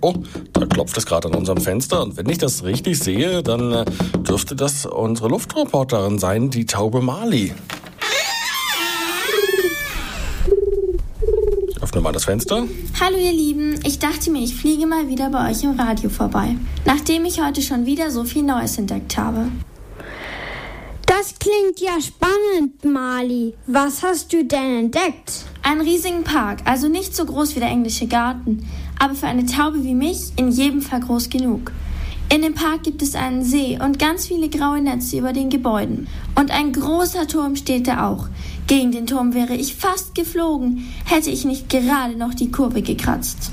Oh, da klopft es gerade an unserem Fenster und wenn ich das richtig sehe, dann äh, dürfte das unsere Luftreporterin sein, die Taube Mali. Ich öffne mal das Fenster. Hallo ihr Lieben, ich dachte mir, ich fliege mal wieder bei euch im Radio vorbei, nachdem ich heute schon wieder so viel Neues entdeckt habe. Das klingt ja spannend, Mali. Was hast du denn entdeckt? Einen riesigen Park, also nicht so groß wie der englische Garten, aber für eine Taube wie mich in jedem Fall groß genug. In dem Park gibt es einen See und ganz viele graue Netze über den Gebäuden. Und ein großer Turm steht da auch. Gegen den Turm wäre ich fast geflogen, hätte ich nicht gerade noch die Kurve gekratzt.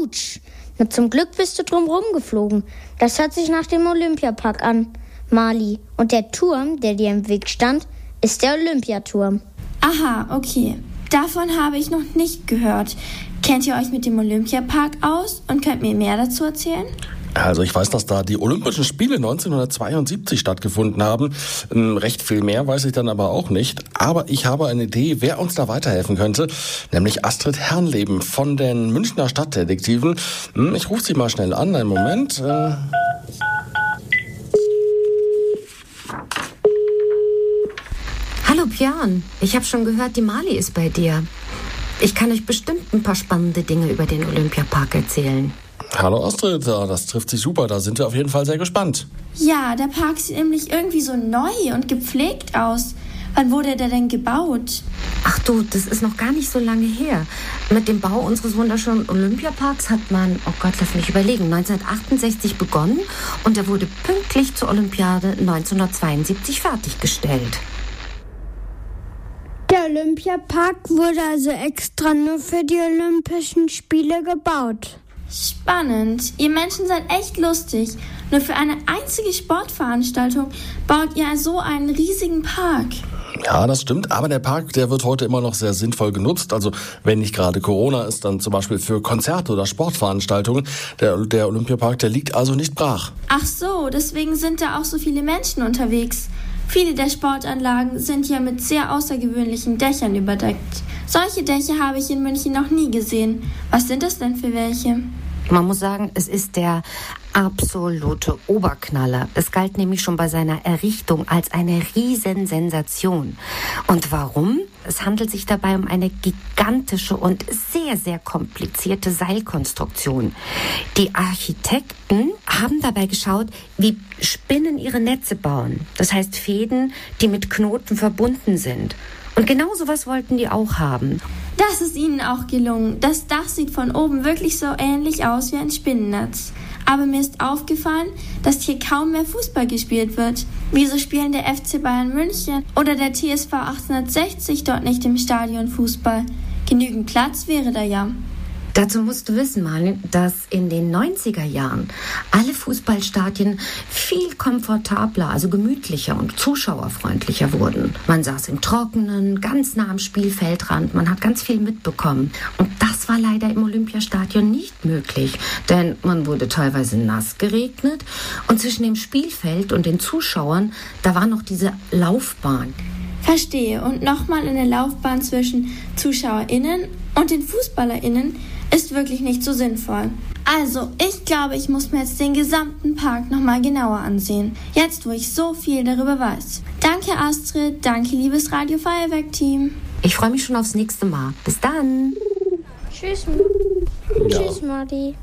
Autsch! Na, zum Glück bist du drumherum geflogen. Das hört sich nach dem Olympiapark an, Mali. Und der Turm, der dir im Weg stand, ist der Olympiaturm. Aha, okay. Davon habe ich noch nicht gehört. Kennt ihr euch mit dem Olympiapark aus und könnt mir mehr dazu erzählen? Also ich weiß, dass da die Olympischen Spiele 1972 stattgefunden haben. Ähm, recht viel mehr weiß ich dann aber auch nicht. Aber ich habe eine Idee, wer uns da weiterhelfen könnte, nämlich Astrid Herrnleben von den Münchner Stadtdetektiven. Hm, ich rufe sie mal schnell an, einen Moment. Äh Hallo Björn, ich habe schon gehört, die Mali ist bei dir. Ich kann euch bestimmt ein paar spannende Dinge über den Olympiapark erzählen. Hallo Astrid, das trifft sich super, da sind wir auf jeden Fall sehr gespannt. Ja, der Park sieht nämlich irgendwie so neu und gepflegt aus. Wann wurde der denn gebaut? Ach du, das ist noch gar nicht so lange her. Mit dem Bau unseres wunderschönen Olympiaparks hat man, oh Gott, lass mich überlegen, 1968 begonnen und er wurde pünktlich zur Olympiade 1972 fertiggestellt. Der Olympiapark wurde also extra nur für die Olympischen Spiele gebaut. Spannend. Ihr Menschen seid echt lustig. Nur für eine einzige Sportveranstaltung baut ihr so einen riesigen Park. Ja, das stimmt, aber der Park, der wird heute immer noch sehr sinnvoll genutzt. Also wenn nicht gerade Corona ist, dann zum Beispiel für Konzerte oder Sportveranstaltungen. Der, der Olympiapark, der liegt also nicht brach. Ach so, deswegen sind da auch so viele Menschen unterwegs. Viele der Sportanlagen sind ja mit sehr außergewöhnlichen Dächern überdeckt. Solche Dächer habe ich in München noch nie gesehen. Was sind das denn für welche? Man muss sagen, es ist der absolute Oberknaller. Es galt nämlich schon bei seiner Errichtung als eine Riesensensation. Und warum? Es handelt sich dabei um eine gigantische und sehr, sehr komplizierte Seilkonstruktion. Die Architekten haben dabei geschaut, wie Spinnen ihre Netze bauen. Das heißt Fäden, die mit Knoten verbunden sind. Und genau sowas wollten die auch haben. Das ist ihnen auch gelungen. Das Dach sieht von oben wirklich so ähnlich aus wie ein Spinnennetz. Aber mir ist aufgefallen, dass hier kaum mehr Fußball gespielt wird. Wieso spielen der FC Bayern München oder der TSV 1860 dort nicht im Stadion Fußball? Genügend Platz wäre da ja. Dazu musst du wissen, Marlin, dass in den 90er Jahren alle Fußballstadien viel komfortabler, also gemütlicher und zuschauerfreundlicher wurden. Man saß im Trockenen, ganz nah am Spielfeldrand, man hat ganz viel mitbekommen. Und das war leider im Olympiastadion nicht möglich, denn man wurde teilweise nass geregnet und zwischen dem Spielfeld und den Zuschauern, da war noch diese Laufbahn. Verstehe. Und nochmal eine Laufbahn zwischen ZuschauerInnen und den FußballerInnen ist wirklich nicht so sinnvoll. Also, ich glaube, ich muss mir jetzt den gesamten Park nochmal genauer ansehen. Jetzt, wo ich so viel darüber weiß. Danke, Astrid. Danke, liebes Radio Feuerwerk-Team. Ich freue mich schon aufs nächste Mal. Bis dann. Tschüss. Ja. Tschüss, Marty.